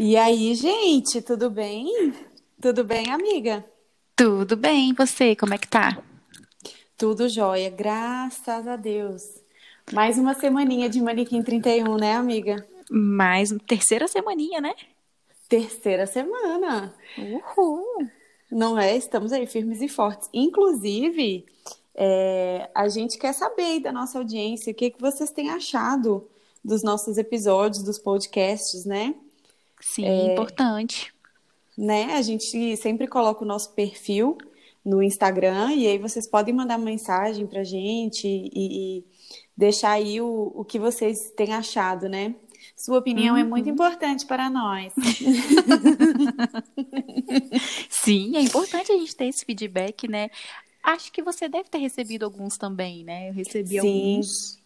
E aí, gente, tudo bem? Tudo bem, amiga? Tudo bem, e você, como é que tá? Tudo jóia, graças a Deus. Mais uma semaninha de Manequim 31, né, amiga? Mais terceira semaninha, né? Terceira semana. Uhul! Não é? Estamos aí firmes e fortes. Inclusive, é, a gente quer saber aí da nossa audiência o que, que vocês têm achado dos nossos episódios, dos podcasts, né? Sim, é, importante. Né? A gente sempre coloca o nosso perfil no Instagram e aí vocês podem mandar mensagem pra gente e, e deixar aí o, o que vocês têm achado, né? Sua opinião uhum. é muito uhum. importante para nós. Sim, é importante a gente ter esse feedback, né? Acho que você deve ter recebido alguns também, né? Eu recebi Sim. alguns.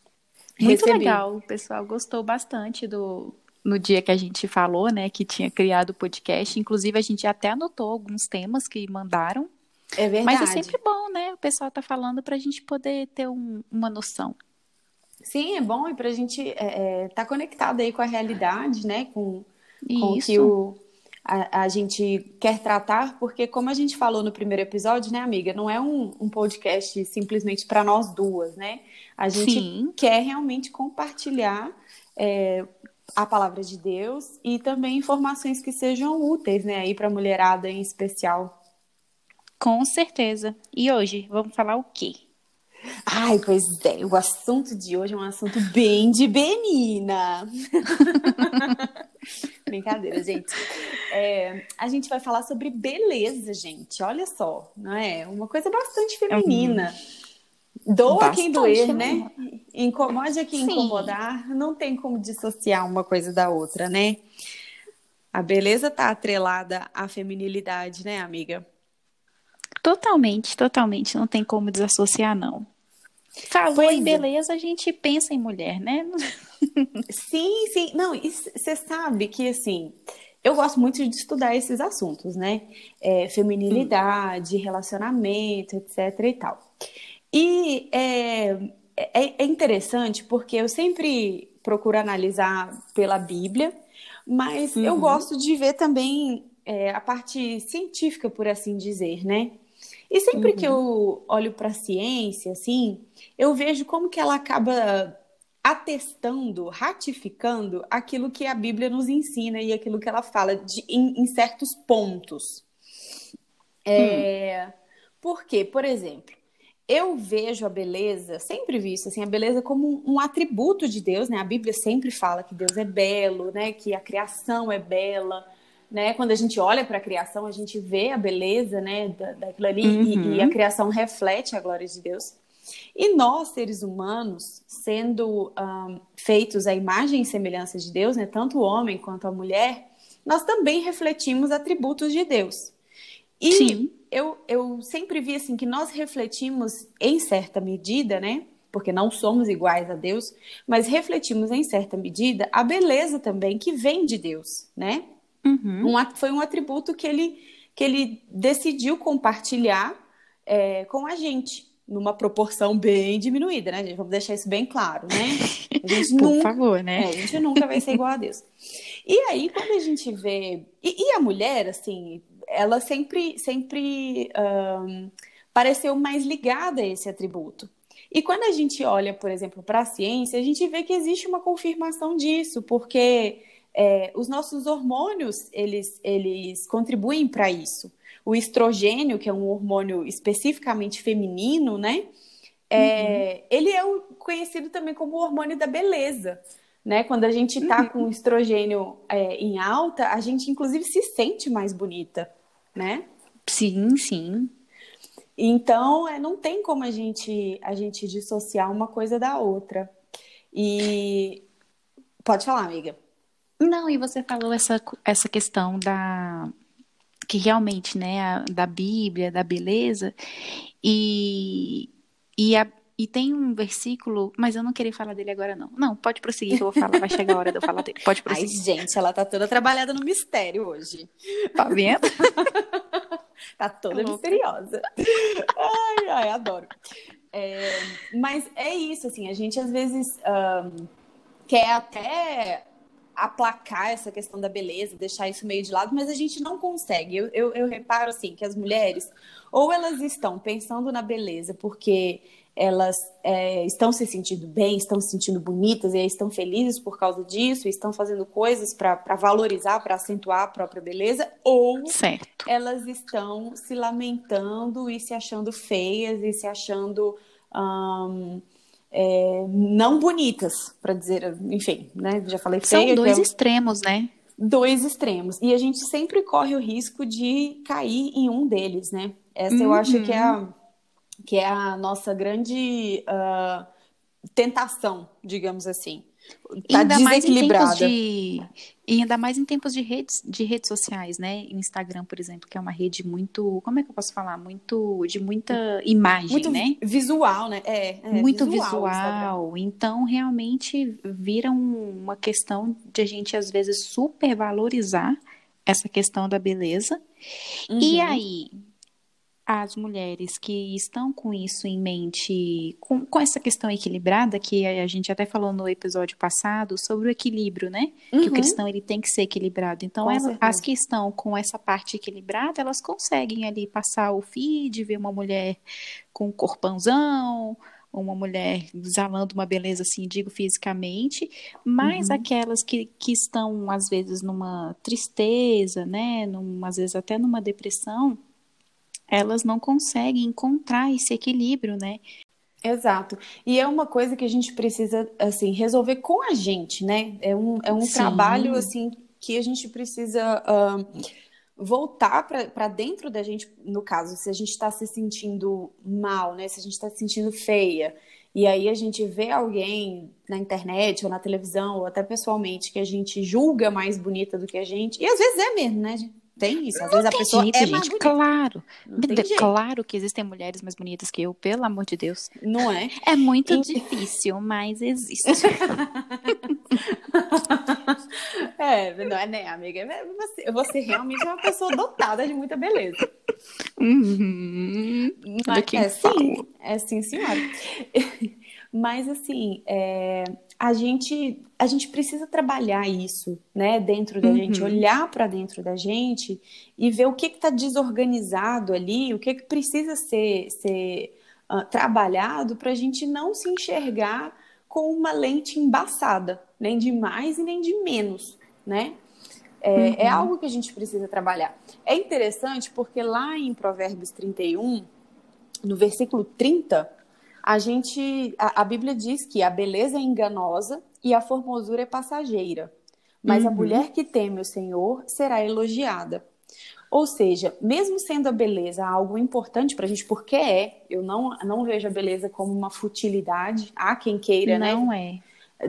Muito Recebi. legal, o pessoal gostou bastante do no dia que a gente falou, né, que tinha criado o podcast. Inclusive, a gente até anotou alguns temas que mandaram. É verdade. Mas é sempre bom, né? O pessoal tá falando para a gente poder ter um, uma noção. Sim, é bom e para a gente estar é, é, tá conectado aí com a realidade, né? Com, com o que o, a, a, gente quer tratar, porque como a gente falou no primeiro episódio, né, amiga, não é um, um podcast simplesmente para nós duas, né? A gente Sim. quer realmente compartilhar é, a palavra de Deus e também informações que sejam úteis, né, aí para a mulherada em especial. Com certeza. E hoje, vamos falar o quê? Ai, pois é, o assunto de hoje é um assunto bem de menina. Brincadeira, gente. É, a gente vai falar sobre beleza, gente. Olha só, não é? Uma coisa bastante feminina. Uhum. Doa bastante quem doer, né? Incomode a quem Sim. incomodar. Não tem como dissociar uma coisa da outra, né? A beleza tá atrelada à feminilidade, né, amiga? Totalmente, totalmente. Não tem como desassociar, não. Falou pois em é. beleza, é. a gente pensa em mulher, né? sim, sim. Não, você sabe que, assim, eu gosto muito de estudar esses assuntos, né? É, feminilidade, hum. relacionamento, etc e tal. E é, é, é interessante porque eu sempre procuro analisar pela Bíblia, mas uhum. eu gosto de ver também é, a parte científica, por assim dizer, né? E sempre uhum. que eu olho para a ciência, assim, eu vejo como que ela acaba atestando, ratificando aquilo que a Bíblia nos ensina e aquilo que ela fala de, em, em certos pontos. É, hum. Porque, por exemplo, eu vejo a beleza, sempre vi isso, assim, a beleza como um, um, atributo de Deus, né? A Bíblia sempre fala que Deus é belo, né? Que a criação é bela né? Quando a gente olha para a criação, a gente vê a beleza, né, da, daquilo ali uhum. e, e, a uhum. criação reflete a glória de Deus. E nós, seres humanos, sendo um, feitos à imagem e semelhança de Deus, né, tanto o homem quanto a mulher, nós também refletimos atributos de Deus. E Sim. Eu, eu sempre vi assim que nós refletimos em certa medida, né? Porque não somos iguais a Deus, mas refletimos em certa medida a beleza também que vem de Deus, né? Uhum. Um, foi um atributo que ele, que ele decidiu compartilhar é, com a gente, numa proporção bem diminuída, né, gente? Vamos deixar isso bem claro, né? A gente Por nunca, favor, né? É, a gente nunca vai ser igual a Deus. E aí, quando a gente vê. E, e a mulher, assim, ela sempre, sempre um, pareceu mais ligada a esse atributo. E quando a gente olha, por exemplo, para a ciência, a gente vê que existe uma confirmação disso, porque é, os nossos hormônios, eles, eles contribuem para isso. O estrogênio, que é um hormônio especificamente feminino, né? É, uhum. Ele é conhecido também como o hormônio da beleza. Né? Quando a gente está uhum. com o estrogênio é, em alta, a gente inclusive se sente mais bonita, né? Sim, sim. Então, é, não tem como a gente, a gente dissociar uma coisa da outra. E pode falar, amiga. Não, e você falou essa, essa questão da que realmente, né, a, da Bíblia, da beleza, e, e, a, e tem um versículo, mas eu não queria falar dele agora, não. Não, pode prosseguir que eu vou falar, vai chegar a hora de eu falar dele. Pode prosseguir. Ai, gente, ela tá toda trabalhada no mistério hoje. Tá vendo? tá toda misteriosa. Ai, ai, adoro. É, mas é isso, assim, a gente às vezes um, quer até aplacar essa questão da beleza, deixar isso meio de lado, mas a gente não consegue. Eu, eu, eu reparo assim que as mulheres, ou elas estão pensando na beleza porque elas é, estão se sentindo bem, estão se sentindo bonitas e estão felizes por causa disso, estão fazendo coisas para valorizar, para acentuar a própria beleza, ou certo. elas estão se lamentando e se achando feias e se achando é, não bonitas, para dizer, enfim, né? Já falei feia. São dois é... extremos, né? Dois extremos. E a gente sempre corre o risco de cair em um deles, né? Essa uhum. eu acho que é a, que é a nossa grande uh, tentação, digamos assim. Tá ainda mais em tempos de e ainda mais em tempos de redes de redes sociais, né? Instagram, por exemplo, que é uma rede muito, como é que eu posso falar, muito de muita imagem, muito né? Visual, né? É, é muito visual. visual. Então, realmente vira uma questão de a gente às vezes supervalorizar essa questão da beleza. Uhum. E aí, as mulheres que estão com isso em mente, com, com essa questão equilibrada, que a, gente até falou no episódio passado, sobre o equilíbrio, né? Uhum. Que o uhum. cristão ele tem que ser equilibrado. Então, as que estão com essa parte equilibrada, elas conseguem ali passar o feed, ver uma mulher com um corpãozão, uma mulher exalando uma beleza assim, digo fisicamente, mas uhum. aquelas que, que estão, às vezes, numa tristeza, né? Num, às vezes até numa depressão elas não conseguem encontrar esse equilíbrio, né? Exato. E é uma coisa que a gente precisa, assim, resolver com a gente, né? É um, é um trabalho, assim, que a gente precisa uh, voltar para dentro da gente, no caso, se a gente está se sentindo mal, né? Se a gente está se sentindo feia, e aí a gente vê alguém na internet ou na televisão, ou até pessoalmente, que a gente julga mais bonita do que a gente, e às vezes é mesmo, né? Tem isso. Às não vezes a pessoa jeito, é gente, claro. Claro que existem mulheres mais bonitas que eu, pelo amor de Deus. Não é? É muito e... difícil, mas existe. é, não é, né, amiga? É, você, você realmente é uma pessoa dotada de muita beleza. Uhum. Mas, é sim, é sim, senhora. Mas assim, é, a gente a gente precisa trabalhar isso, né, dentro da uhum. gente, olhar para dentro da gente e ver o que está desorganizado ali, o que, que precisa ser, ser uh, trabalhado para a gente não se enxergar com uma lente embaçada, nem de mais e nem de menos, né? É, é uhum. é algo que a gente precisa trabalhar. É interessante porque lá em Provérbios 31, no versículo 30, a gente, a, a, Bíblia diz que a beleza é enganosa e a formosura é passageira, mas uhum. a mulher que teme o Senhor será elogiada. Ou seja, mesmo sendo a beleza algo importante para a gente, porque é, eu não, não vejo a beleza como uma futilidade. Há quem queira, não né? Não é.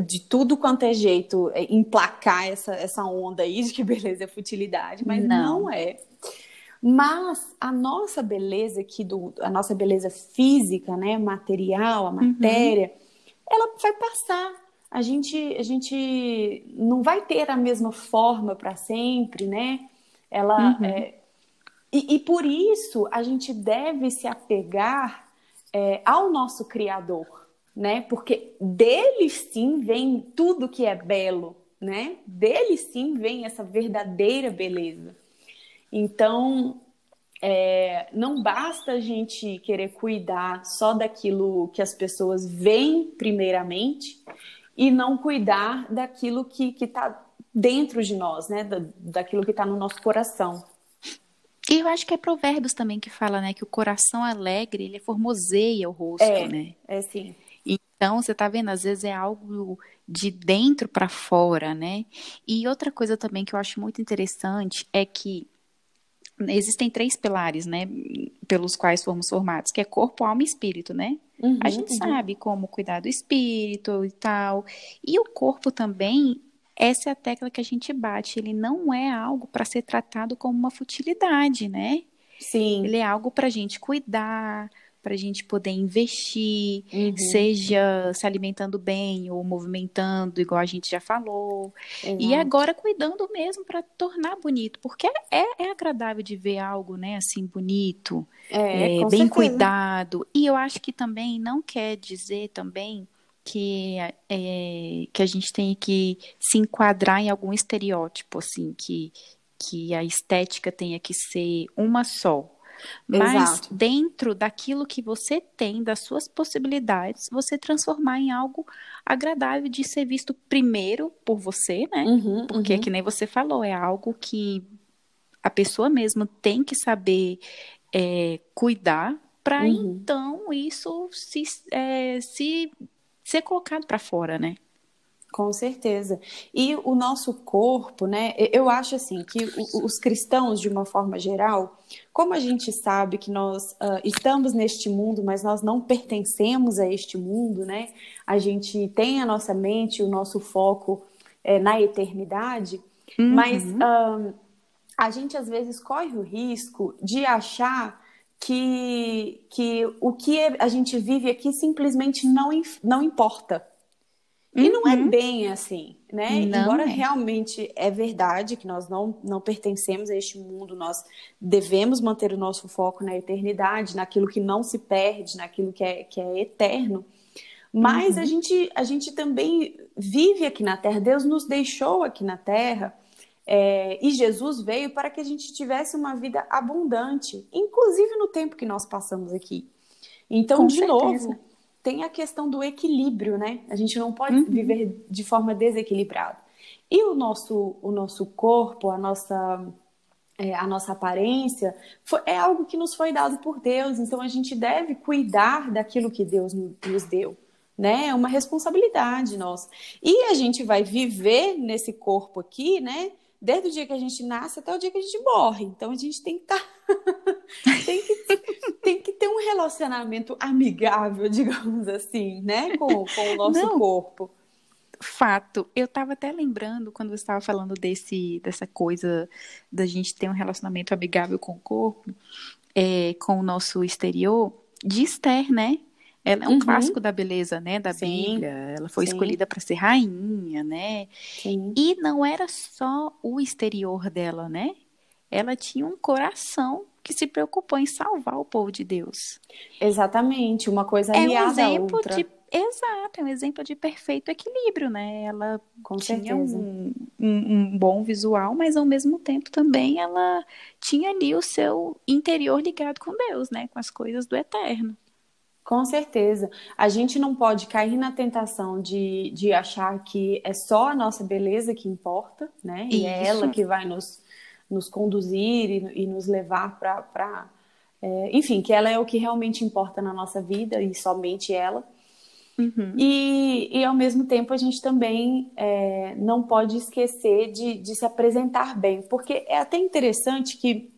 De tudo quanto é jeito, é, emplacar essa, essa onda aí de que beleza é futilidade, mas não, não é. Mas a nossa beleza aqui, do, a nossa beleza física, né, material, a uhum. matéria, uhum. ela vai passar. A gente, a gente não vai ter a mesma forma para sempre, né? Ela uhum. é... e, e, por isso a gente deve se apegar é, ao nosso Criador, né? Porque dele sim vem tudo que é belo, né? Dele sim vem essa verdadeira beleza. Então, é, não basta a gente querer cuidar só daquilo que as pessoas veem primeiramente e não cuidar daquilo que está dentro de nós, né? Da, daquilo que está no nosso coração. E eu acho que é Provérbios também que fala, né? Que o coração alegre, ele formoseia o rosto, é, né? É, sim. Então, você está vendo, às vezes é algo de dentro para fora, né? E outra coisa também que eu acho muito interessante é que existem três pilares, né, pelos quais fomos formados, que é corpo, alma e espírito, né? Uhum, a gente uhum. sabe como cuidar do espírito e tal. E o corpo também, essa é a tecla que a gente bate, ele não é algo para ser tratado como uma futilidade, né? Sim. Ele é algo para a gente cuidar, para a gente poder investir, uhum. seja se alimentando bem ou movimentando, igual a gente já falou. Exato. E agora cuidando mesmo para tornar bonito, porque é, é, agradável de ver algo, né, assim, bonito, é, é bem cuidado. E eu acho que também não quer dizer também que, é, que a gente tem que se enquadrar em algum estereótipo, assim, que, que a estética tenha que ser uma só. Mas Exato. dentro daquilo que você tem, das suas possibilidades, você transformar em algo agradável de ser visto primeiro por você, né? Uhum, Porque, uhum. que nem você falou, é algo que a pessoa mesmo tem que saber é, cuidar para uhum. então isso se, é, se ser colocado para fora, né? Com certeza. E o nosso corpo, né? Eu acho assim que os cristãos, de uma forma geral, como a gente sabe que nós uh, estamos neste mundo, mas nós não pertencemos a este mundo, né? A gente tem a nossa mente, o nosso foco é, na eternidade, uhum. mas uh, a gente às vezes corre o risco de achar que, que o que a gente vive aqui simplesmente não, não importa. E não é uhum. bem assim, né? Não Embora é. realmente é verdade que nós não, não pertencemos a este mundo, nós devemos manter o nosso foco na eternidade, naquilo que não se perde, naquilo que é, que é eterno. Mas uhum. a, gente, a gente também vive aqui na Terra, Deus nos deixou aqui na Terra é, e Jesus veio para que a gente tivesse uma vida abundante, inclusive no tempo que nós passamos aqui. Então, Com de certeza. novo, tem a questão do equilíbrio, né? A gente não pode uhum. viver de forma desequilibrada. E o nosso, o nosso corpo, a nossa, é, a nossa aparência, foi, é algo que nos foi dado por Deus. Então, a gente deve cuidar daquilo que Deus nos deu né? É uma responsabilidade nossa. E a gente vai viver nesse corpo aqui, né? desde o dia que a gente nasce até o dia que a gente morre. Então a gente tem que estar. Tá... tem, que, tem que ter um relacionamento amigável, digamos assim, né? Com, com o nosso Não. corpo. Fato. Eu estava até lembrando quando você estava falando desse, dessa coisa da gente ter um relacionamento amigável com o corpo, é, com o nosso exterior, de Esther, né? Ela é um uhum. clássico da beleza, né, da sim, Bíblia. Ela foi sim. escolhida para ser rainha, né? Sim. E não era só o exterior dela, né? Ela tinha um coração que se preocupou em salvar o povo de Deus. Exatamente, uma coisa aliada é um exemplo outra. de Exato, é um exemplo de perfeito equilíbrio, né? Ela Com tinha um, um, um, bom visual, mas ao mesmo tempo também ela tinha ali o seu interior ligado com Deus, né? Com as coisas do eterno. Com certeza. A gente não pode cair na tentação de, de achar que é só a nossa beleza que importa, né? E Isso. é ela que vai nos, nos conduzir e, e nos levar para. É, enfim, que ela é o que realmente importa na nossa vida e somente ela. Uhum. E, e ao mesmo tempo a gente também é, não pode esquecer de, de se apresentar bem, porque é até interessante que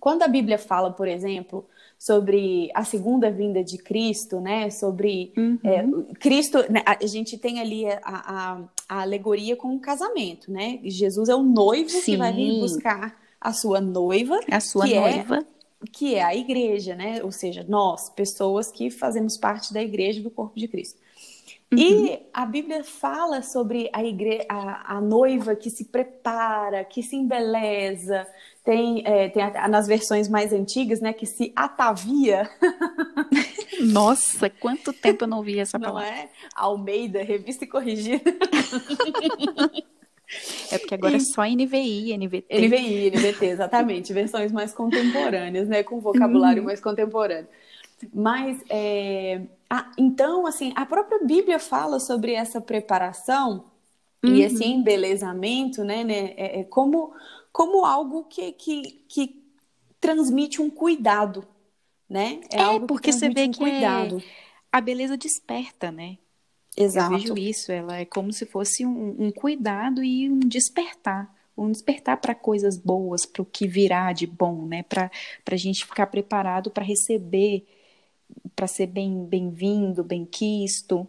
quando a Bíblia fala, por exemplo, sobre a segunda vinda de Cristo, né? Sobre uhum. é, Cristo, né? a gente tem ali a, a, a, alegoria com o casamento, né? Jesus é o noivo Sim. que vai vir buscar a sua noiva, a sua que é noiva. É, que é a igreja, né? Ou seja, nós, pessoas que fazemos parte da igreja do corpo de Cristo. Uhum. E a Bíblia fala sobre a, igre... a, a noiva que se prepara, que se embeleza, tem, é, tem a, nas versões mais antigas, né, que se atavia. Nossa, quanto tempo eu não vi essa palavra. Não é? Almeida, revista e corrigida. É porque agora é só NVI, NVT. NVI, NVT, exatamente. Versões mais contemporâneas, né? Com vocabulário uhum. mais contemporâneo. Mas, é... ah, então, assim, a própria Bíblia fala sobre essa preparação uhum. e esse embelezamento, né? né? É, é como como algo que, que, que transmite um cuidado, né? É, é porque você vê um que cuidado. É... a beleza desperta, né? Exato. Eu vejo isso, ela é como se fosse um, um cuidado e um despertar um despertar para coisas boas, para o que virá de bom, né? Para a gente ficar preparado para receber, para ser bem bem-vindo, bem quisto.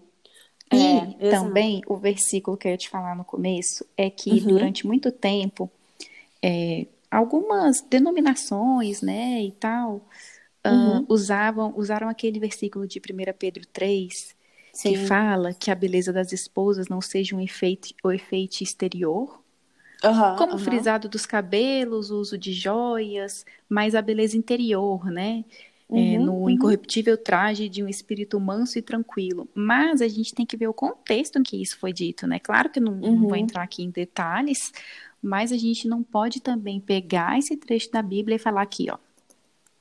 E é, também o versículo que eu ia te falar no começo é que uhum. durante muito tempo é, algumas denominações, né, e tal, uhum. uh, usavam, usaram aquele versículo de 1 Pedro 3, Sim. que fala que a beleza das esposas não seja um efeito, o efeito exterior, uhum, como uhum. frisado dos cabelos, uso de joias, mas a beleza interior, né? Uhum, é, no uhum. incorruptível traje de um espírito manso e tranquilo. Mas a gente tem que ver o contexto em que isso foi dito, né? Claro que eu não, não vou uhum. entrar aqui em detalhes, mas a gente não pode também pegar esse trecho da Bíblia e falar aqui, ó.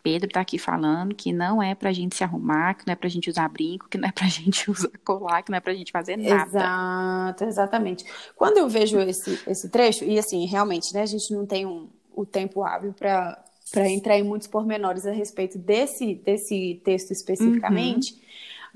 Pedro está aqui falando que não é para a gente se arrumar, que não é para a gente usar brinco, que não é para a gente usar colar, que não é para a gente fazer nada. Exato, exatamente. Quando eu vejo esse, esse trecho, e assim, realmente, né, a gente não tem um, o tempo hábil para entrar em muitos pormenores a respeito desse, desse texto especificamente, uhum.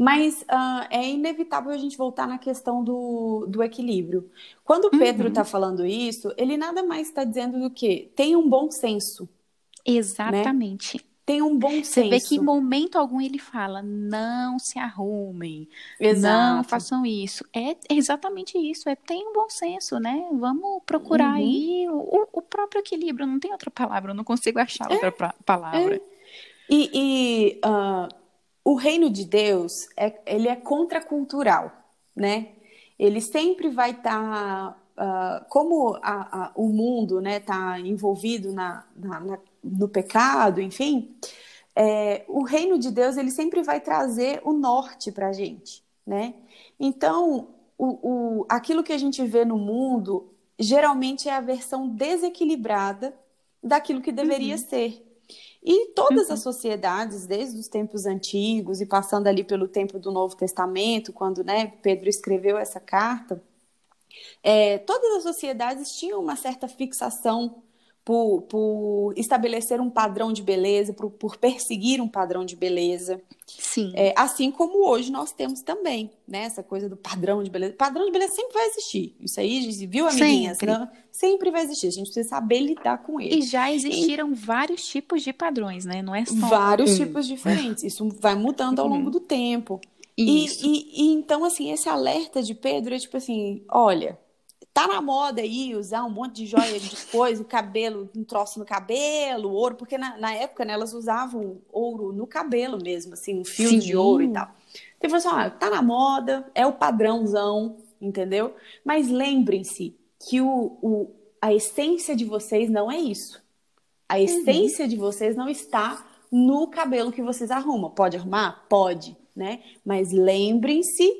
Mas uh, é inevitável a gente voltar na questão do, do equilíbrio. Quando Pedro está uhum. falando isso, ele nada mais está dizendo do que tem um bom senso. Né? Exatamente. Né? tem um bom senso. Você vê que em momento algum ele fala, não se arrumem, Exato. não façam isso. É exatamente isso, é tem um bom senso, né? Vamos procurar uhum. aí o, o, próprio equilíbrio, não tem outra palavra, eu não consigo achar é, outra palavra. É. E, e uh, o reino de Deus, é, ele é contracultural, né? Ele sempre vai estar... Tá, uh, como a, a, o mundo está né, tá envolvido na, na, na no pecado, enfim, é, o reino de Deus ele sempre vai trazer o norte para a gente, né? Então, o, o, aquilo que a gente vê no mundo geralmente é a versão desequilibrada daquilo que deveria uhum. ser. E todas uhum. as sociedades, desde os tempos antigos e passando ali pelo tempo do Novo Testamento, quando né, Pedro escreveu essa carta, é, todas as sociedades tinham uma certa fixação por, por estabelecer um padrão de beleza, por, por perseguir um padrão de beleza. Sim. É, assim como hoje nós temos também, né? Essa coisa do padrão de beleza. Padrão de beleza sempre vai existir. Isso aí, viu, amiguinhas? Sempre. Não? sempre vai existir. A gente precisa saber lidar com ele. E já existiram e... vários tipos de padrões, né? Não é só Vários um. tipos diferentes. Isso vai mudando ao longo uhum. do tempo. E, e, e, então, assim, esse alerta de Pedro é tipo assim: olha, Tá na moda aí usar um monte de joia de coisa, cabelo, um troço no cabelo, ouro, porque na, na época né, elas usavam ouro no cabelo mesmo, assim, um fio Sim. de ouro e tal. Então, assim, ah, tá na moda, é o padrãozão, entendeu? Mas lembrem-se que o, o, a essência de vocês não é isso. A uhum. essência uhum. de vocês não está no cabelo que vocês arrumam. Pode arrumar? Pode, né? Mas lembrem-se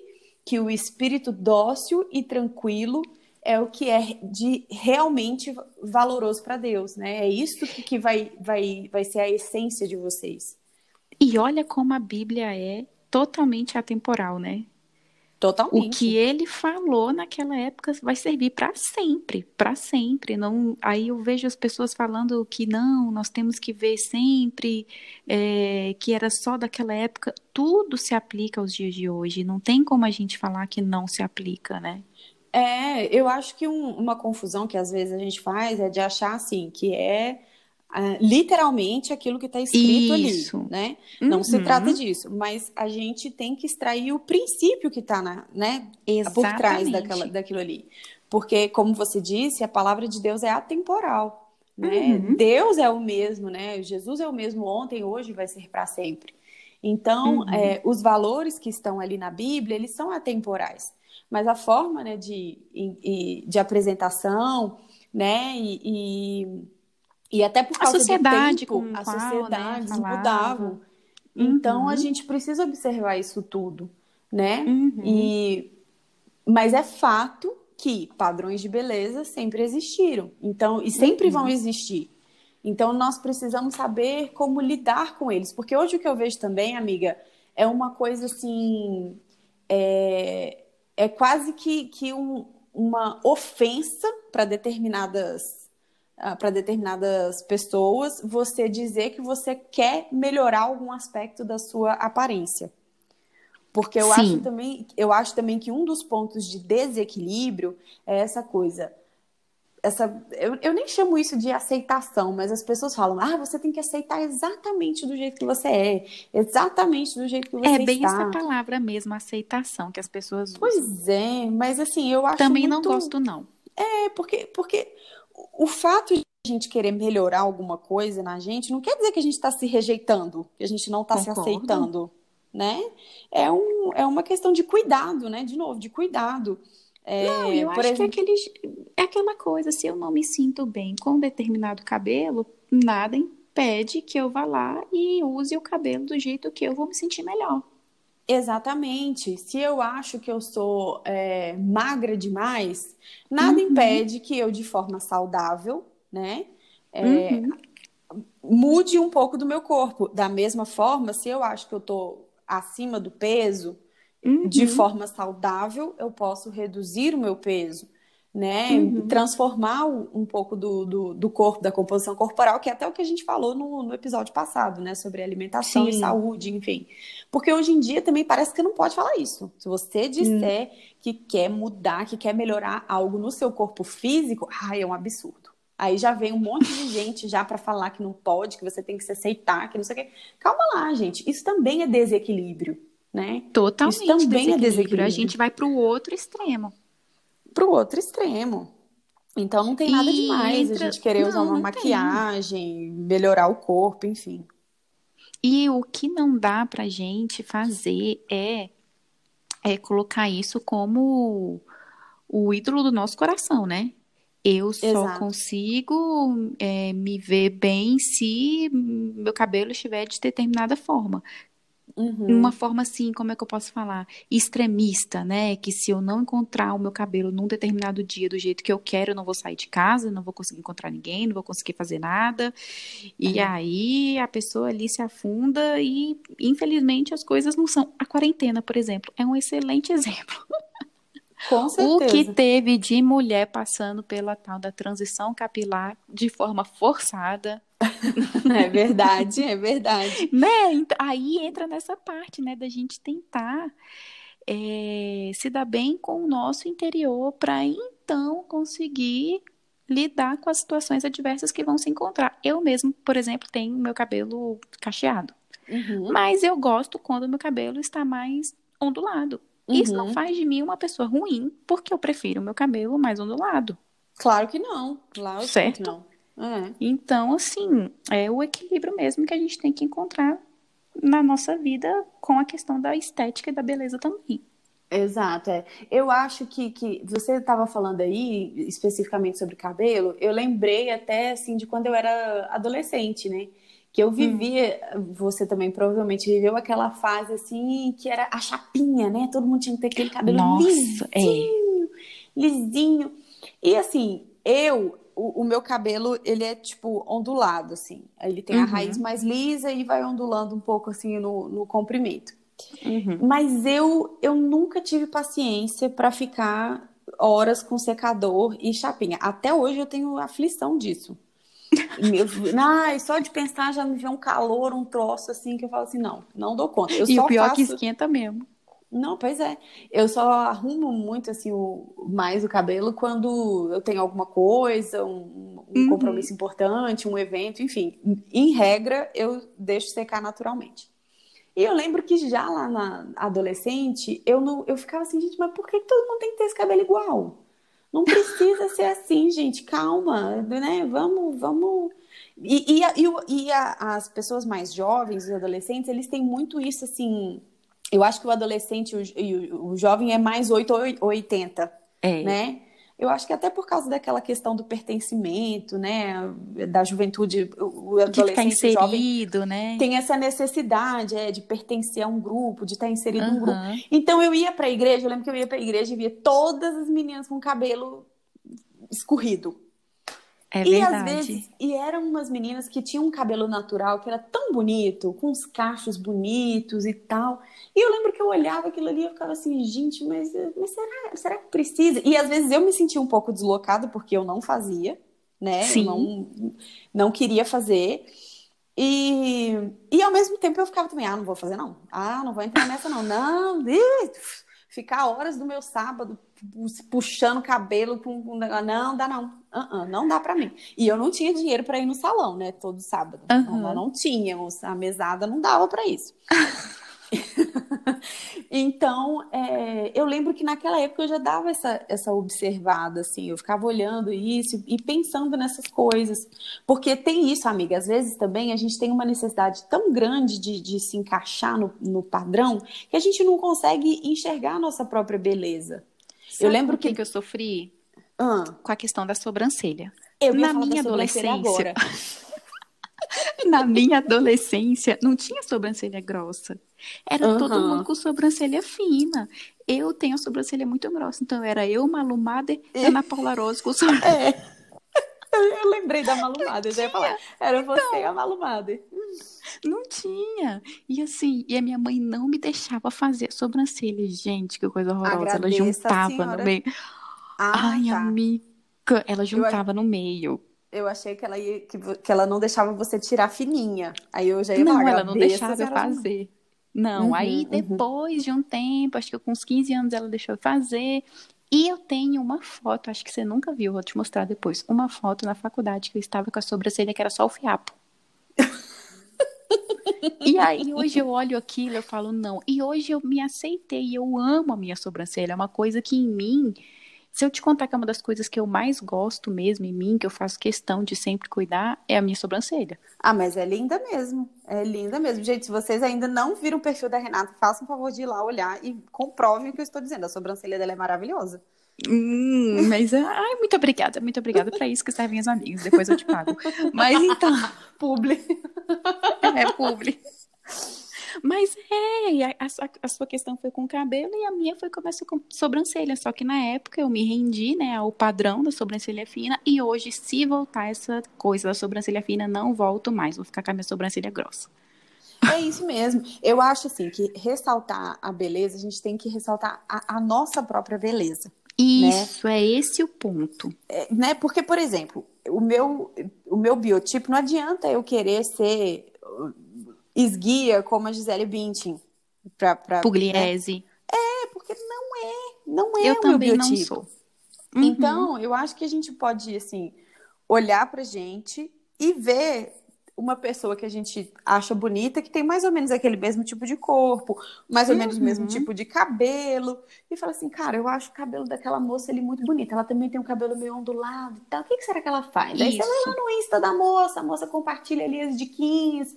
que o espírito dócil e tranquilo é o que é de realmente valoroso para Deus, né? É isso que vai, vai, vai ser a essência de vocês. E olha como a Bíblia é totalmente atemporal, né? Totalmente. O que ele falou naquela época vai servir para sempre, para sempre. Não, aí eu vejo as pessoas falando que não, nós temos que ver sempre, é, que era só daquela época. Tudo se aplica aos dias de hoje. Não tem como a gente falar que não se aplica, né? É, eu acho que um, uma confusão que às vezes a gente faz é de achar assim que é uh, literalmente aquilo que está escrito Isso. ali, né? Uhum. Não se trata uhum. disso, mas a gente tem que extrair o princípio que está né, por trás daquela, daquilo ali. Porque, como você disse, a palavra de Deus é atemporal. Né? Uhum. Deus é o mesmo, né? Jesus é o mesmo ontem, hoje vai ser para sempre. Então, uhum. é, os valores que estão ali na Bíblia, eles são atemporais mas a forma né, de, de apresentação, né, e, e, e até por causa a sociedade do tempo, as sociedades né, mudavam. Então, uhum. a gente precisa observar isso tudo, né? Uhum. E, mas é fato que padrões de beleza sempre existiram, então e sempre uhum. vão existir. Então nós precisamos saber como lidar com eles, porque hoje o que eu vejo também, amiga, é uma coisa assim, é, é quase que, que um, uma ofensa para determinadas uh, para determinadas pessoas você dizer que você quer melhorar algum aspecto da sua aparência. Porque eu acho também, eu acho também que um dos pontos de desequilíbrio é essa coisa essa eu, eu nem chamo isso de aceitação, mas as pessoas falam: "Ah, você tem que aceitar exatamente do jeito que você é, exatamente do jeito que você está". É bem está. essa palavra mesmo, aceitação que as pessoas usam. Pois é, mas assim, eu acho Também muito... não gosto não. É, porque porque o fato de a gente querer melhorar alguma coisa na gente não quer dizer que a gente está se rejeitando, que a gente não está se aceitando, né? É, um, é uma questão de cuidado, né? De novo, de cuidado. É, não, eu acho exemplo... que é, é aquela coisa, se eu não me sinto bem com determinado cabelo, nada pede que eu vá lá e use o cabelo do jeito que eu vou me sentir melhor. Exatamente. Se eu acho que eu sou é, magra demais, nada uhum. impede que eu, de forma saudável, né, é, uhum. mude um pouco do meu corpo. Da mesma forma, se eu acho que eu tô acima do peso, uhum. de forma saudável, eu posso reduzir o meu peso né? Uhum. Transformar um pouco do, do, do, corpo, da composição corporal, que é até o que a gente falou no, no episódio passado, né? Sobre alimentação Sim. e saúde, enfim. Porque hoje em dia também parece que não pode falar isso. Se você disser uhum. que quer mudar, que quer melhorar algo no seu corpo físico, ai, é um absurdo. Aí já vem um monte de gente já para falar que não pode, que você tem que se aceitar, que não sei o quê. Calma lá, gente. Isso também é desequilíbrio, né? Totalmente. Isso também é desequilíbrio. A gente vai para o outro extremo para o outro extremo. Então não tem nada demais entra... a gente querer não, usar uma maquiagem, tem. melhorar o corpo, enfim. E o que não dá pra gente fazer é, é colocar isso como o ídolo do nosso coração, né? Eu só Exato. consigo é, me ver bem se meu cabelo estiver de determinada forma. Uhum. Uma forma assim, como é que eu posso falar? Extremista, né? Que se eu não encontrar o meu cabelo num determinado dia do jeito que eu quero, eu não vou sair de casa, não vou conseguir encontrar ninguém, não vou conseguir fazer nada. E aí a pessoa ali se afunda e, infelizmente, as coisas não são. A quarentena, por exemplo, é um excelente exemplo. Com certeza. O que teve de mulher passando pela tal da transição capilar de forma forçada, É verdade, é verdade. né? Então, aí entra nessa parte, né, da gente tentar é, se dar bem com o nosso interior para então conseguir lidar com as situações adversas que vão se encontrar. Eu mesmo, por exemplo, tenho meu cabelo cacheado. Uhum. Mas eu gosto quando meu cabelo está mais ondulado. Uhum. Isso não uhum. faz de mim uma pessoa ruim, porque eu prefiro o meu cabelo mais ondulado. Claro que não. Claro certo? que não. É. Então, assim, é o equilíbrio mesmo que a gente tem que encontrar na nossa vida com a questão da estética e da beleza também. Exato, é. Eu acho que, que você estava falando aí especificamente sobre cabelo, eu lembrei até assim de quando eu era adolescente, né? Que eu hum. vivia, hum. você também provavelmente viveu aquela fase assim que era a chapinha, né? Todo mundo tinha que ter aquele cabelo Nossa, lisinho, é. lisinho. E assim, eu o, o, meu cabelo, ele é, tipo, ondulado, assim. Ele tem uhum. a raiz mais lisa e vai ondulando um pouco, assim, no, no comprimento. Uhum. Mas eu, eu nunca tive paciência para ficar horas com secador e chapinha. Até hoje eu tenho aflição disso. Meu, ai, só de pensar já me vê um calor, um troço assim, que eu falo assim, não, não dou conta. Eu e o pior faço... que esquenta mesmo. Não, pois é. Eu só arrumo muito assim o, mais o cabelo quando eu tenho alguma coisa, um, um uhum. compromisso importante, um evento, enfim. Em regra, eu deixo secar naturalmente. E eu lembro que já lá na adolescente, eu não, eu ficava assim, gente, mas por que todo mundo tem que ter esse cabelo igual? Não precisa ser assim, gente. Calma, né? Vamos, vamos. E, e, e, e a, as pessoas mais jovens, os adolescentes, eles têm muito isso assim eu acho que o adolescente e o, o, jovem é mais 8 ou 80, é. né? Eu acho que até por causa daquela questão do pertencimento, né, da juventude, o adolescente de inserido, jovem né? tem essa necessidade é, de pertencer a um grupo, de estar inserido uhum. num grupo. Então eu ia para a igreja, eu lembro que eu ia para a igreja e via todas as meninas com cabelo escorrido. É e verdade. às vezes, e eram umas meninas que tinham um cabelo natural que era tão bonito, com os cachos bonitos e tal. E eu lembro que eu olhava aquilo ali e eu ficava assim, gente, mas, mas será, será que precisa? E às vezes eu me sentia um pouco deslocada porque eu não fazia, né? Sim. Eu não, não queria fazer. E, e ao mesmo tempo eu ficava também, ah, não vou fazer não. Ah, não vou entrar nessa não. Não, ficar horas do meu sábado puxando cabelo com, com não dá não uh -uh, não dá para mim e eu não tinha dinheiro para ir no salão né todo sábado uhum. não, não tínhamos a mesada não dava para isso então, é, eu lembro que naquela época eu já dava essa, essa observada, assim, eu ficava olhando isso e pensando nessas coisas. Porque tem isso, amiga, às vezes também a gente tem uma necessidade tão grande de, de se encaixar no, no padrão que a gente não consegue enxergar a nossa própria beleza. Sabe eu lembro que... que eu sofri ah. com a questão da sobrancelha. Eu Na minha adolescência. Na minha adolescência não tinha sobrancelha grossa. Era uhum. todo mundo com sobrancelha fina. Eu tenho a sobrancelha muito grossa, então era eu, Malu Mader e Ana Paula Rose com sobrancelha. É. Eu lembrei da Malumada, eu já ia falar. Era você então, a Malumada. Não tinha. E assim, e a minha mãe não me deixava fazer sobrancelha. Gente, que coisa horrorosa. Agradeça ela juntava no meio. Ah, Ai, tá. amiga. Ela juntava eu... no meio. Eu achei que ela ia, que, que ela não deixava você tirar fininha. Aí eu já ia Não, ela não deixava eu fazer. Não, uhum, aí uhum. depois uhum. de um tempo, acho que com uns 15 anos ela deixou eu fazer. E eu tenho uma foto, acho que você nunca viu, vou te mostrar depois. Uma foto na faculdade que eu estava com a sobrancelha que era só o fiapo. e aí hoje eu olho aquilo, eu falo não. E hoje eu me aceitei, eu amo a minha sobrancelha, é uma coisa que em mim se eu te contar que é uma das coisas que eu mais gosto mesmo em mim, que eu faço questão de sempre cuidar, é a minha sobrancelha. Ah, mas é linda mesmo. É linda mesmo. Gente, se vocês ainda não viram o perfil da Renata, façam um favor de ir lá olhar e comprovem o que eu estou dizendo. A sobrancelha dela é maravilhosa. Hum, mas, ai, muito obrigada, muito obrigada. Para isso que servem as amigas. Depois eu te pago. Mas então. publi. É, publi. Mas é, a, a, a, sua questão foi com o cabelo e a minha foi com sobrancelha. Só que na época eu me rendi, né, ao padrão da sobrancelha fina. E hoje, se voltar essa coisa da sobrancelha fina, não volto mais. Vou ficar com a minha sobrancelha grossa. É isso mesmo. Eu acho assim que ressaltar a beleza, a gente tem que ressaltar a, a nossa própria beleza. Né? Isso, né? é esse o ponto. É, né? Porque, por exemplo, o meu, o meu biotipo, não adianta eu querer ser esguia como a Gisele Bündchen. Pra, pra, Pugliese. Né? É, porque não é, não é eu o também meu biotipo. Não sou. Uhum. Então, eu acho que a gente pode, assim, olhar pra gente e ver uma pessoa que a gente acha bonita, que tem mais ou menos aquele mesmo tipo de corpo, mais ou uhum. menos o mesmo uhum. tipo de cabelo, e fala assim, cara, eu acho o cabelo daquela moça ali muito bonito, ela também tem um cabelo meio ondulado e tal, o que, que será que ela faz? Aí você vai lá no Insta da moça, a moça compartilha ali as diquinhas,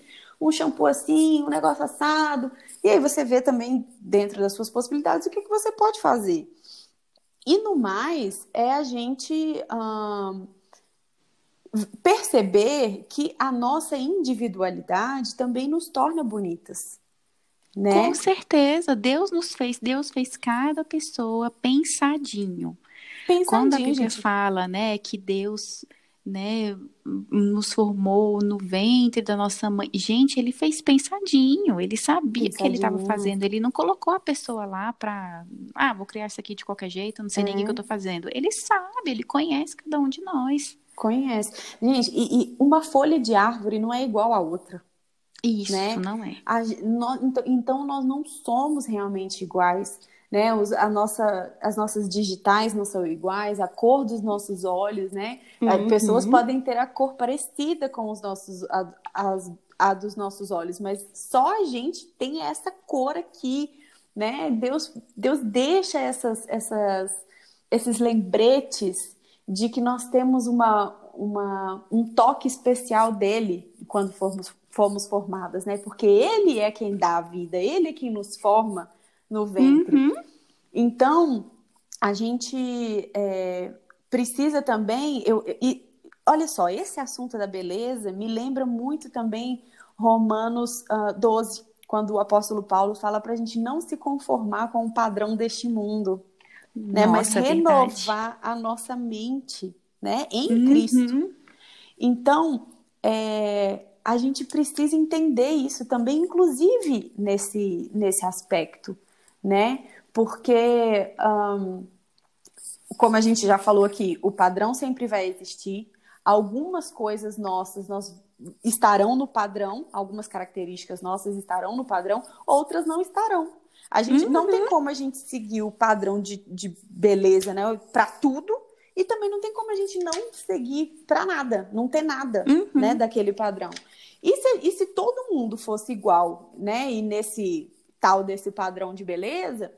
um shampoo assim, um negócio assado. E aí você vê também, dentro das suas possibilidades, o que, que você pode fazer. E no mais, é a gente hum, perceber que a nossa individualidade também nos torna bonitas. Né? Com certeza, Deus nos fez, Deus fez cada pessoa pensadinho. pensadinho Quando a Bíblia gente... fala, né, que Deus né, nos formou no ventre da nossa mãe. Gente, ele fez pensadinho, ele sabia o que ele estava fazendo. Ele não colocou a pessoa lá para, ah, vou criar isso aqui de qualquer jeito, não sei é. nem o que, eu estou fazendo. Ele sabe, ele conhece cada um de nós. Conhece. Gente, e, e uma folha de árvore não é igual a outra. Isso, né? não é. A, então, então, nós não somos realmente iguais né? Os, a nossa, as nossas digitais não são iguais, a cor dos nossos olhos, né? Uhum. Pessoas podem ter a cor parecida com os nossos, a, as, a dos nossos olhos, mas só a gente tem essa cor aqui, né? Deus, Deus deixa essas, essas, esses lembretes de que nós temos uma, uma, um toque especial dele quando formos, fomos formadas, né? Porque ele é quem dá a vida, ele é quem nos forma no ventre. Uhum. Então, a gente é, precisa também. Eu, e, olha só, esse assunto da beleza me lembra muito também Romanos uh, ah, 12, quando o apóstolo Paulo fala para a gente não se conformar com o padrão deste mundo, né? mas renovar a nossa mente né? em uhum. Cristo. Então, é, a gente precisa entender isso também, inclusive nesse, nesse aspecto né? Porque, um, como a gente já falou aqui, o padrão sempre vai existir. Algumas coisas nossas nós estarão no padrão, algumas características nossas estarão no padrão, outras não estarão. A gente uhum. não tem uhum. como a gente seguir o padrão de, de beleza, né, para tudo, e também não tem como a gente não seguir para nada, não ter nada, uhum. né, daquele padrão. E se, e se todo mundo fosse igual, né, e nesse tal desse padrão de beleza,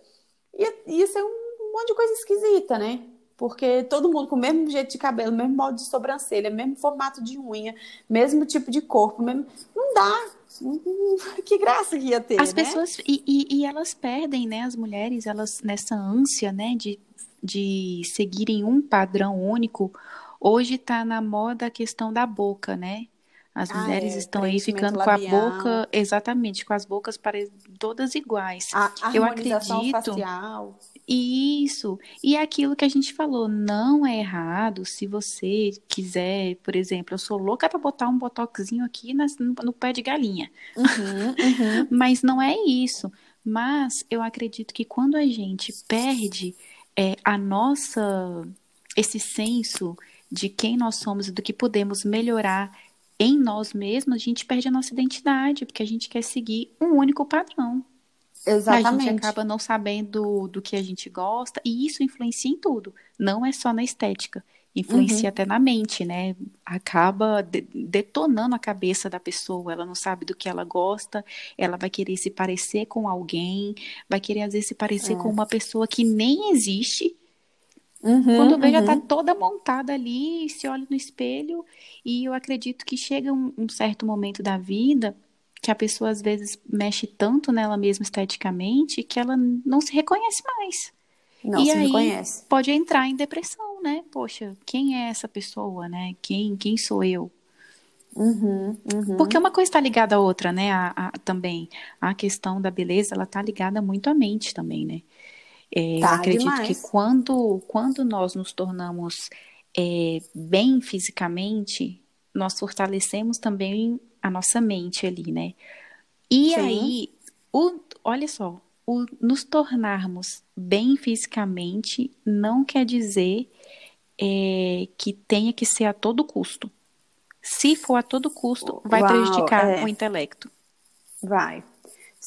ia, ia ser um monte de coisa esquisita, né? Porque todo mundo com o mesmo jeito de cabelo, mesmo modo de sobrancelha, mesmo formato de unha, mesmo tipo de corpo, mesmo... não dá. Que graça que ia ter, As né? pessoas, e, e, e, elas perdem, né, as mulheres, elas nessa ânsia, né, de, de seguirem um padrão único, hoje tá na moda a questão da boca, né? As ah, mulheres é, estão aí ficando labial. com a boca, exatamente, com as bocas pare... todas iguais. A Eu acredito. Facial. Isso. E é aquilo que a gente falou, não é errado se você quiser, por exemplo, eu sou louca para botar um botoxinho aqui nas, no, no, pé de galinha. Uhum, uhum. Mas não é isso. Mas eu acredito que quando a gente perde é, a nossa esse senso de quem nós somos e do que podemos melhorar em nós mesmos, a gente perde a nossa identidade, porque a gente quer seguir um único padrão. Exatamente. A gente acaba não sabendo do que a gente gosta, e isso influencia em tudo. Não é só na estética, influencia uhum. até na mente, né? Acaba de detonando a cabeça da pessoa. Ela não sabe do que ela gosta, ela vai querer se parecer com alguém, vai querer às vezes se parecer é. com uma pessoa que nem existe Uhum, Quando vê, uhum. já está toda montada ali, se olha no espelho, e eu acredito que chega um, um, certo momento da vida que a pessoa às vezes mexe tanto nela mesma esteticamente que ela não se reconhece mais. Não e se aí reconhece. pode entrar em depressão, né? Poxa, quem é essa pessoa, né? Quem, quem sou eu? Uhum, uhum. Porque uma coisa está ligada à outra, né? A, a, também a questão da beleza, ela está ligada muito à mente também, né? É, tá, eu acredito demais. que quando, quando nós nos tornamos é, bem fisicamente, nós fortalecemos também a nossa mente ali, né? E Sim. aí, o, olha só, o nos tornarmos bem fisicamente não quer dizer é, que tenha que ser a todo custo. Se for a todo custo, vai Uau, prejudicar é. o intelecto. Vai,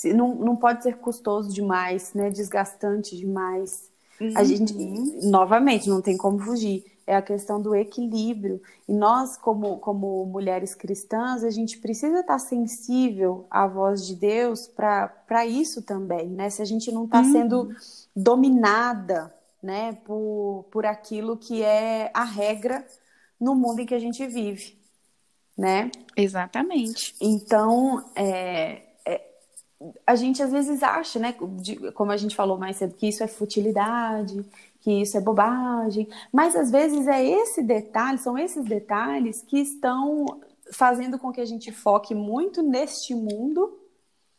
não, não pode ser custoso demais, né? Desgastante demais. Uhum. A gente, novamente, não tem como fugir. É a questão do equilíbrio. E nós, como, como mulheres cristãs, a gente precisa estar sensível à voz de Deus para isso também, né? Se a gente não está uhum. sendo dominada, né, por, por aquilo que é a regra no mundo em que a gente vive, né? Exatamente. Então, é, a gente às vezes acha, né, de, como a gente falou mais cedo, que isso é futilidade, que isso é bobagem, mas às vezes é esse detalhe, são esses detalhes que estão fazendo com que a gente foque muito neste mundo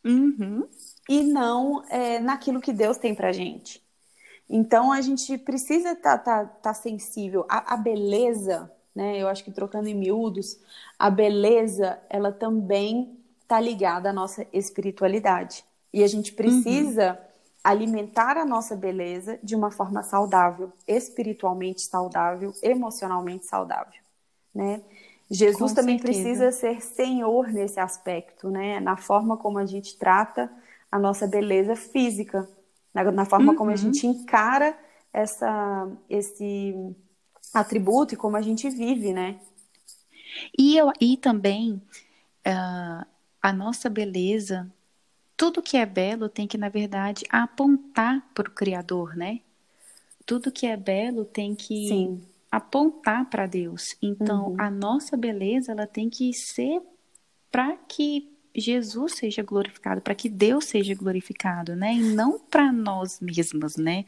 uhum. e não é, naquilo que Deus tem pra gente. Então a gente precisa estar tá, tá, tá sensível à, à beleza, né? Eu acho que trocando em miúdos, a beleza ela também está ligada à nossa espiritualidade. E a gente precisa uhum. alimentar a nossa beleza de uma forma saudável, espiritualmente saudável, emocionalmente saudável, né? Jesus Com também certeza. precisa ser senhor nesse aspecto, né? Na forma como a gente trata a nossa beleza física, na, na forma uhum. como a uhum. gente encara essa, esse atributo e como a gente vive, né? E, eu, e também uh, a nossa beleza, tudo que é belo tem que, na verdade, apontar para o Criador, né? Tudo que é belo tem que Sim. apontar para Deus. Então, uhum. a nossa beleza, ela tem que ser para que Jesus seja glorificado, para que Deus seja glorificado, né? E não para nós mesmos, né?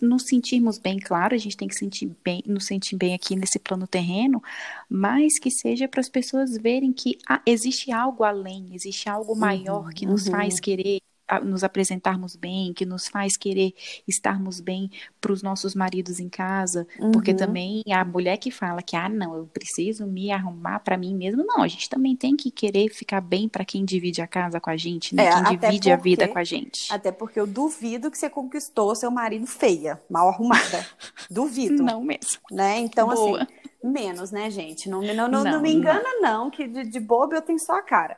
Nos sentirmos bem, claro, a gente tem que sentir bem, nos sentir bem aqui nesse plano terreno, mas que seja para as pessoas verem que ah, existe algo além, existe algo maior uhum, que nos uhum. faz querer nos apresentarmos bem, que nos faz querer estarmos bem para os nossos maridos em casa, uhum. porque também a mulher que fala que ah não, eu preciso me arrumar para mim mesmo, não, a gente também tem que querer ficar bem para quem divide a casa com a gente, né? É, quem divide porque, a vida com a gente. Até porque eu duvido que você conquistou seu marido feia, mal arrumada. duvido. Não mesmo. Né? Então Boa. assim, menos, né, gente? Não, não, não, não, não me engana não, que de, de bobo eu tenho só a cara.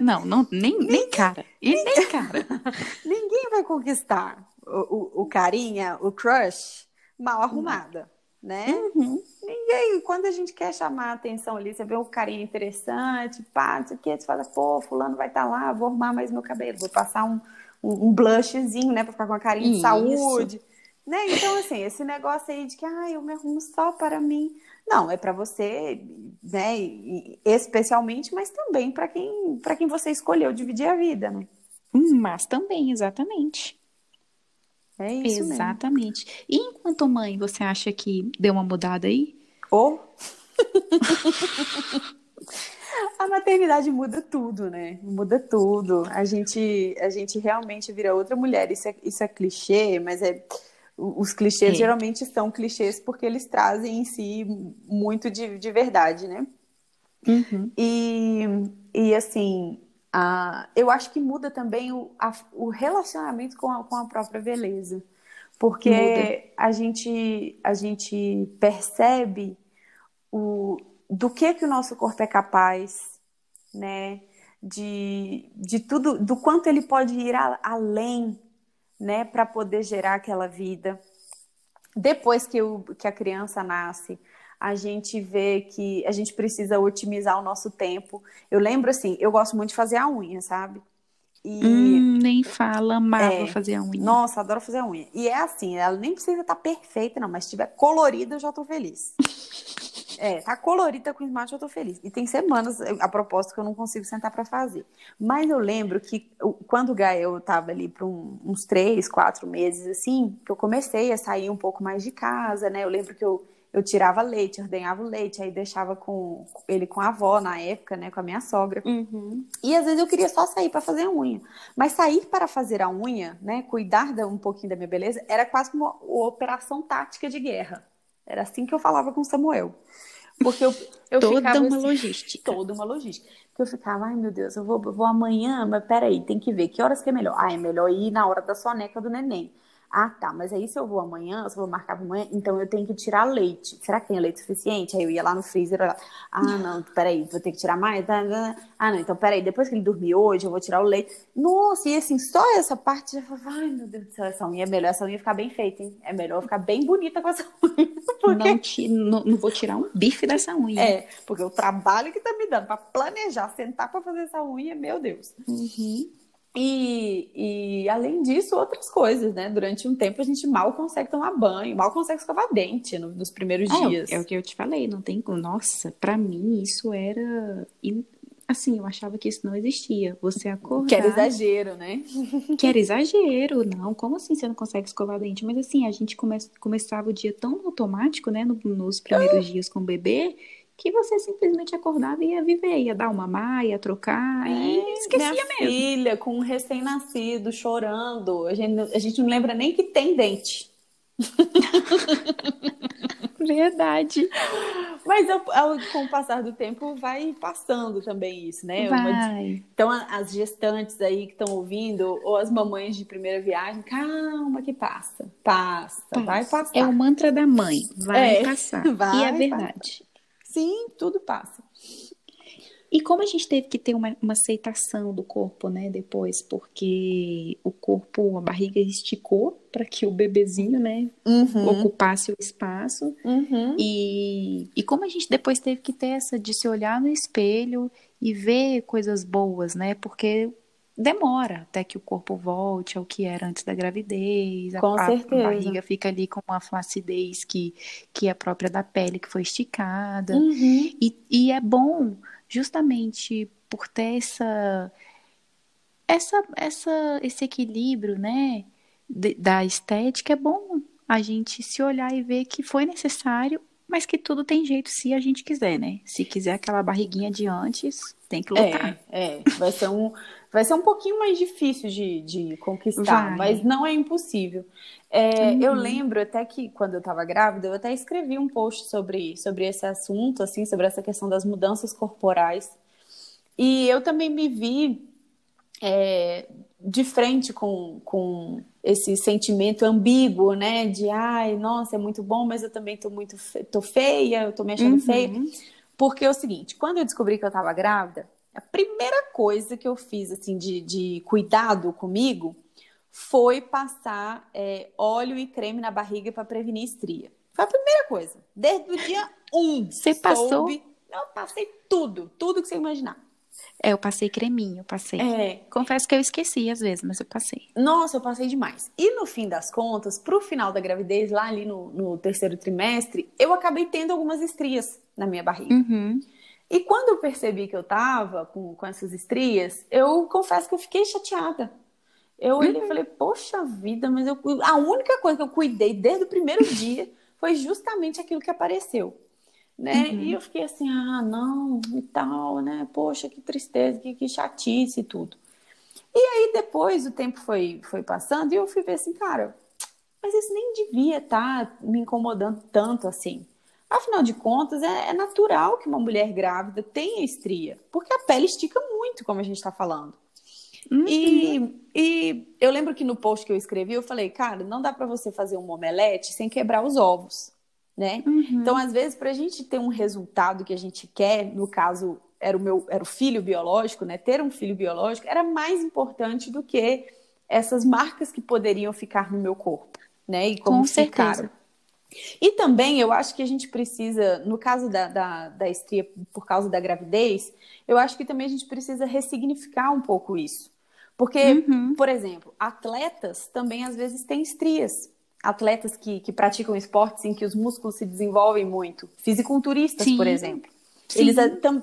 Não, não nem, nem cara. E nem cara. Ninguém vai conquistar o, o, o carinha, o crush, mal arrumada, né? Uhum. Ninguém, quando a gente quer chamar a atenção ali, você vê um carinha interessante, pá, não sei o que, você fala, pô, fulano vai estar tá lá, vou arrumar mais meu cabelo, vou passar um, um, um blushzinho, né, pra ficar com a carinha de saúde. Né? Então, assim, esse negócio aí de que, ah, eu me arrumo só para mim. Não, é para você, né, especialmente, mas também para quem, para quem você escolheu dividir a vida, né? Hum, mas também, exatamente. É isso Exatamente. Mesmo. E enquanto mãe, você acha que deu uma mudada aí? Ou? Oh. a maternidade muda tudo, né? Muda tudo. A gente, a gente realmente vira outra mulher. Isso é, isso é clichê, mas é os clichês geralmente são clichês porque eles trazem em si muito de, de verdade, né? Uhum. E, e assim, a, eu acho que muda também o, a, o relacionamento com a, com a própria beleza. Porque muda. a gente, a gente percebe o, do que que o nosso corpo é capaz, né? De, de tudo, do quanto ele pode ir a, além, né? Para poder gerar aquela vida. Depois que, o, que a criança nasce, a gente vê que a gente precisa otimizar o nosso tempo. Eu lembro assim, eu gosto muito de fazer a unha, sabe? E... Hum, nem fala, amava é, fazer a unha. Nossa, adoro fazer a unha. E é assim, ela nem precisa estar tá perfeita, não, mas se estiver colorida, eu já tô feliz. É, tá colorida com esmalte, eu tô feliz. E tem semanas, a propósito, que eu não consigo sentar para fazer. Mas eu lembro que quando o Gael tava ali por um, uns três, quatro meses, assim, que eu comecei a sair um pouco mais de casa, né? Eu lembro que eu, eu tirava leite, ordenhava o leite, aí deixava com ele com a avó na época, né? Com a minha sogra. Uhum. E às vezes eu queria só sair para fazer a unha. Mas sair para fazer a unha, né? Cuidar um pouquinho da minha beleza, era quase uma, uma operação tática de guerra. Era assim que eu falava com Samuel. Porque eu, eu toda ficava uma assim, logística. Toda uma logística. Porque eu ficava, ai meu Deus, eu vou, vou amanhã, mas peraí, tem que ver que horas que é melhor. Ah, é melhor ir na hora da soneca do neném. Ah, tá, mas aí se eu vou amanhã, se eu vou marcar para amanhã, então eu tenho que tirar leite. Será que tem leite suficiente? Aí eu ia lá no freezer, olhar. ah, não, peraí, vou ter que tirar mais? Ah, não, então peraí, depois que ele dormir hoje, eu vou tirar o leite. Nossa, e assim, só essa parte já falava, ai meu Deus do céu, essa unha é melhor, essa unha ficar bem feita, hein? É melhor ficar bem bonita com essa unha. Porque... Não, te, não, não, vou tirar um bife dessa unha. É, porque o trabalho que tá me dando para planejar, sentar para fazer essa unha, meu Deus. Uhum. E, e, além disso, outras coisas, né? Durante um tempo a gente mal consegue tomar banho, mal consegue escovar dente no, nos primeiros é, dias. É o que eu te falei, não tem. Nossa, para mim isso era. Assim, eu achava que isso não existia. Você acordar. Que era exagero, né? Que era exagero, não. Como assim você não consegue escovar dente? Mas assim, a gente come... começava o dia tão automático, né? nos primeiros dias com o bebê que você simplesmente acordava e ia viver, ia dar uma maia, ia trocar é, e esquecia minha mesmo. filha com um recém-nascido chorando, a gente, a gente não lembra nem que tem dente. Verdade. Mas com o passar do tempo vai passando também isso, né? Vai. Então as gestantes aí que estão ouvindo, ou as mamães de primeira viagem, calma que passa, passa, passa. vai passar. É o mantra da mãe, vai é, passar. Vai e é verdade. Sim, tudo passa. E como a gente teve que ter uma, uma, aceitação do corpo, né, depois, porque o corpo, a barriga esticou para que o bebezinho, né, uhum. ocupasse o espaço. Uhum. E, e como a gente depois teve que ter essa de se olhar no espelho e ver coisas boas, né, porque demora até que o corpo volte ao que era antes da gravidez. Com a, certeza. a barriga fica ali com uma flacidez que, que é própria da pele, que foi esticada. Uhum. E, e é bom, justamente por ter essa, essa, essa, esse equilíbrio, né, de, da estética, é bom a gente se olhar e ver que foi necessário, mas que tudo tem jeito se a gente quiser, né? Se quiser aquela barriguinha de antes, tem que lutar. É, é. vai ser um Vai ser um pouquinho mais difícil de, de conquistar, Vai. mas não é impossível. É, uhum. Eu lembro até que quando eu estava grávida, eu até escrevi um post sobre, sobre esse assunto, assim, sobre essa questão das mudanças corporais. E eu também me vi é, de frente com, com esse sentimento ambíguo, né? De ai, nossa, é muito bom, mas eu também tô muito fe tô feia, eu tô me achando uhum. feia. Porque é o seguinte, quando eu descobri que eu estava grávida, a primeira coisa que eu fiz assim de, de cuidado comigo foi passar é, óleo e creme na barriga para prevenir estria. Foi a primeira coisa. Desde o dia 1. Um, você passou? Eu passei tudo, tudo que você imaginar. É, eu passei creminho, eu passei. É. Confesso que eu esqueci às vezes, mas eu passei. Nossa, eu passei demais. E no fim das contas, pro final da gravidez, lá ali no, no terceiro trimestre, eu acabei tendo algumas estrias na minha barriga. Uhum. E quando eu percebi que eu tava com, com essas estrias, eu confesso que eu fiquei chateada. Eu olhei uhum. e falei, poxa vida, mas eu, a única coisa que eu cuidei desde o primeiro dia foi justamente aquilo que apareceu. né? Uhum. E eu fiquei assim, ah, não, e tal, né? Poxa, que tristeza, que, que chatice e tudo. E aí depois o tempo foi, foi passando e eu fui ver assim, cara, mas isso nem devia estar tá me incomodando tanto assim. Afinal de contas, é, é, natural que uma mulher grávida tenha estria, porque a pele estica muito, como a gente está falando. Uhum. E, e eu lembro que no post que eu escrevi, eu falei, cara, não dá para você fazer um omelete sem quebrar os ovos, né? Uhum. Então, às vezes, para a gente ter um resultado que a gente quer, no caso, era o meu era o filho biológico, né? Ter um filho biológico era mais importante do que essas marcas que poderiam ficar no meu corpo, né? E como Com ficaram. Certeza. E também eu acho que a gente precisa, no caso da, da, da estria por causa da gravidez, eu acho que também a gente precisa ressignificar um pouco isso. Porque, uhum. por exemplo, atletas também às vezes têm estrias. Atletas que, que praticam esportes em que os músculos se desenvolvem muito. Fisiculturistas, Sim. por exemplo. Sim. Eles,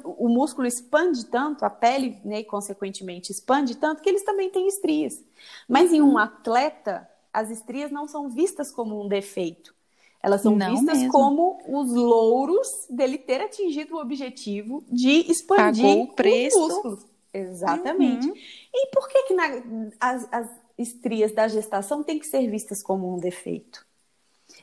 o músculo expande tanto, a pele, né, consequentemente, expande tanto que eles também têm estrias. Mas uhum. em um uhum. atleta, as estrias não são vistas como um defeito. Elas são Não vistas mesmo. como os louros dele ter atingido o objetivo de expandir Pagou o preço. os músculos. Exatamente. Uhum. E por que, que na, as, as estrias da gestação têm que ser vistas como um defeito?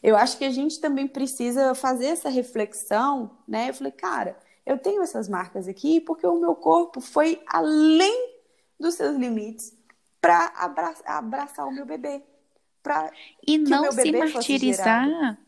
Eu acho que a gente também precisa fazer essa reflexão, né? Eu falei, cara, eu tenho essas marcas aqui porque o meu corpo foi além dos seus limites para abraçar, abraçar, o meu bebê. Pra e não se martirizar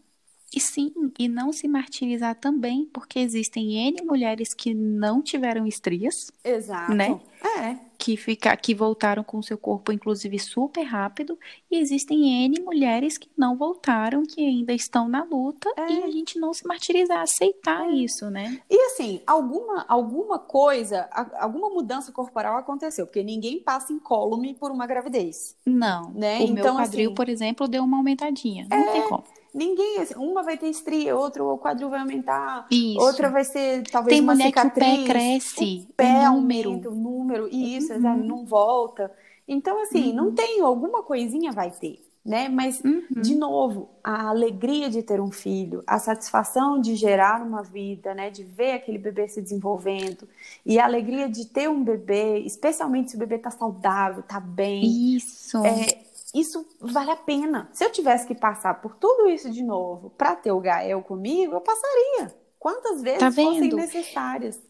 e sim, e não se martirizar também, porque existem N mulheres que não tiveram estrias. Exato. Né? É. Que, fica, que voltaram com o seu corpo, inclusive, super rápido. E existem N mulheres que não voltaram, que ainda estão na luta. É. E a gente não se martirizar, aceitar é. isso, né? E assim, alguma, alguma coisa, alguma mudança corporal aconteceu, porque ninguém passa incólume por uma gravidez. Não. Né? O então, meu quadril, assim, por exemplo, deu uma aumentadinha. Não é... tem como. Ninguém, assim, uma vai ter estria, outra o quadril vai aumentar, isso. outra vai ser talvez Tem uma mulher cicatriz. Que o pé cresce, o pé o número. aumenta, o número, isso, uhum. não volta. Então, assim, uhum. não tem, alguma coisinha vai ter, né? Mas, uhum. de novo, a alegria de ter um filho, a satisfação de gerar uma vida, né? De ver aquele bebê se desenvolvendo, e a alegria de ter um bebê, especialmente se o bebê tá saudável, tá bem. Isso. É, isso vale a pena. Se eu tivesse que passar por tudo isso de novo para ter o Gael comigo, eu passaria. Quantas vezes tá fossem necessárias.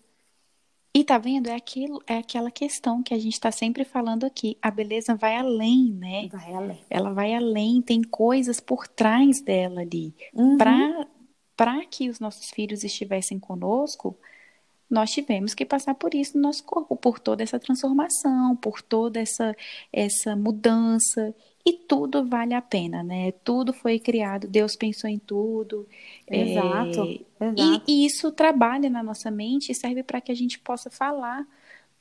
E tá vendo? É, aquilo, é aquela questão que a gente está sempre falando aqui. A beleza vai além, né? Vai além. Ela vai além, tem coisas por trás dela ali. Uhum. Para que os nossos filhos estivessem conosco, nós tivemos que passar por isso no nosso corpo, por toda essa transformação, por toda essa, essa mudança. E tudo vale a pena, né? Tudo foi criado, Deus pensou em tudo. Exato. É, exato. E, e, isso trabalha na nossa mente e serve para que a gente possa falar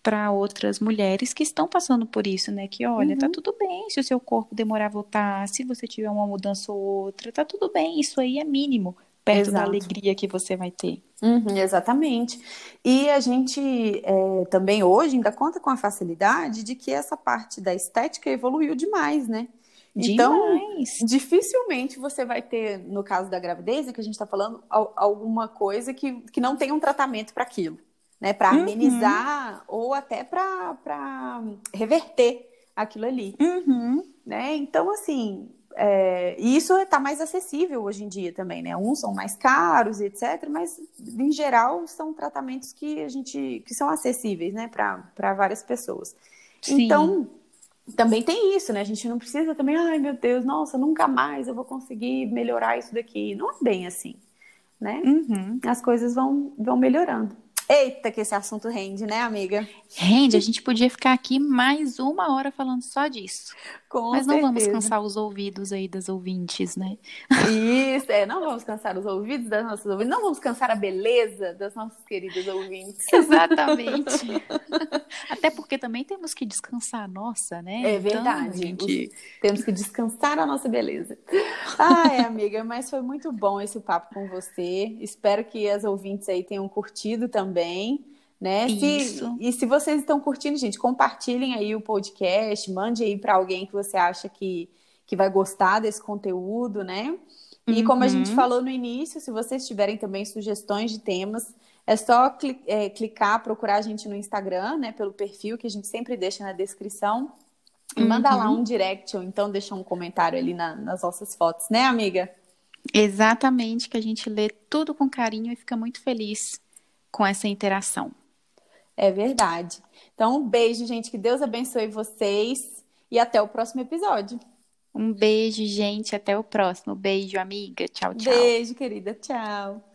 para outras mulheres que estão passando por isso, né? Que olha, tá uhum. tá tudo bem se o seu corpo demorar a voltar, se você tiver uma mudança ou outra, tá tudo bem, isso aí é mínimo perto Exato. da alegria que você vai ter. Uhum, exatamente. E a gente é, também hoje ainda conta com a facilidade de que essa parte da estética evoluiu demais, né? Então, demais. dificilmente você vai ter, no caso da gravidez, que a gente está falando, alguma coisa que, que não tenha um tratamento para aquilo, né? Para uhum. amenizar ou até para reverter aquilo ali. Uhum. Né? Então, assim, é, e isso está mais acessível hoje em dia também, né? Uns são mais caros, etc., mas em geral são tratamentos que a gente que são acessíveis, né, para várias pessoas. Sim. Então também tem isso, né? A gente não precisa também, ai meu Deus, nossa, nunca mais eu vou conseguir melhorar isso daqui. Não é bem assim, né? Uhum. As coisas vão, vão melhorando. Eita, que esse assunto rende, né, amiga? Rende, a gente podia ficar aqui mais uma hora falando só disso. Com Mas não certeza. vamos cansar os ouvidos aí das ouvintes, né? Isso, é, não vamos cansar os ouvidos das nossas ouvintes, não vamos cansar a beleza das nossas queridas ouvintes. Exatamente. Até porque também temos que descansar a nossa, né? É então, verdade. Então, gente... Temos que descansar a nossa beleza. Ai, amiga, mas foi muito bom esse papo com você. Espero que as ouvintes aí tenham curtido também né? Se, e se vocês estão curtindo, gente, compartilhem aí o podcast, mande aí para alguém que você acha que, que vai gostar desse conteúdo, né? E como a gente uhum. falou no início, se vocês tiverem também sugestões de temas, é só cli é, clicar, procurar a gente no Instagram, né, pelo perfil que a gente sempre deixa na descrição. E uhum. manda lá um direct ou então deixa um comentário ali na, nas nossas fotos, né, amiga? Exatamente, que a gente lê tudo com carinho e fica muito feliz com essa interação. É verdade. Então, um beijo, gente. Que Deus abençoe vocês e até o próximo episódio. Um beijo, gente. Até o próximo. Beijo, amiga. Tchau, tchau. Beijo, querida. Tchau.